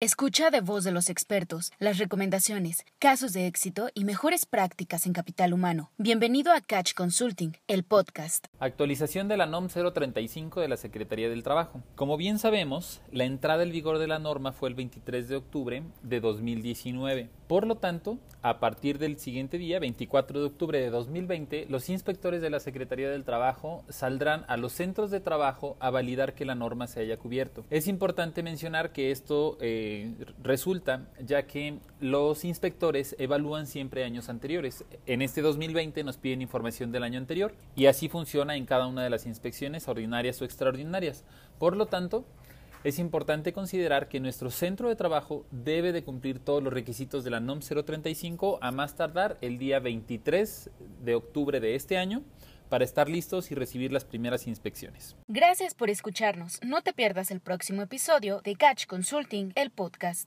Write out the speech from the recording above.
Escucha de voz de los expertos las recomendaciones, casos de éxito y mejores prácticas en capital humano. Bienvenido a Catch Consulting, el podcast. Actualización de la NOM 035 de la Secretaría del Trabajo. Como bien sabemos, la entrada en vigor de la norma fue el 23 de octubre de 2019. Por lo tanto, a partir del siguiente día, 24 de octubre de 2020, los inspectores de la Secretaría del Trabajo saldrán a los centros de trabajo a validar que la norma se haya cubierto. Es importante mencionar que esto eh, resulta ya que los inspectores evalúan siempre años anteriores. En este 2020 nos piden información del año anterior y así funciona en cada una de las inspecciones ordinarias o extraordinarias. Por lo tanto, es importante considerar que nuestro centro de trabajo debe de cumplir todos los requisitos de la NOM 035 a más tardar el día 23 de octubre de este año para estar listos y recibir las primeras inspecciones. Gracias por escucharnos. No te pierdas el próximo episodio de Catch Consulting, el podcast.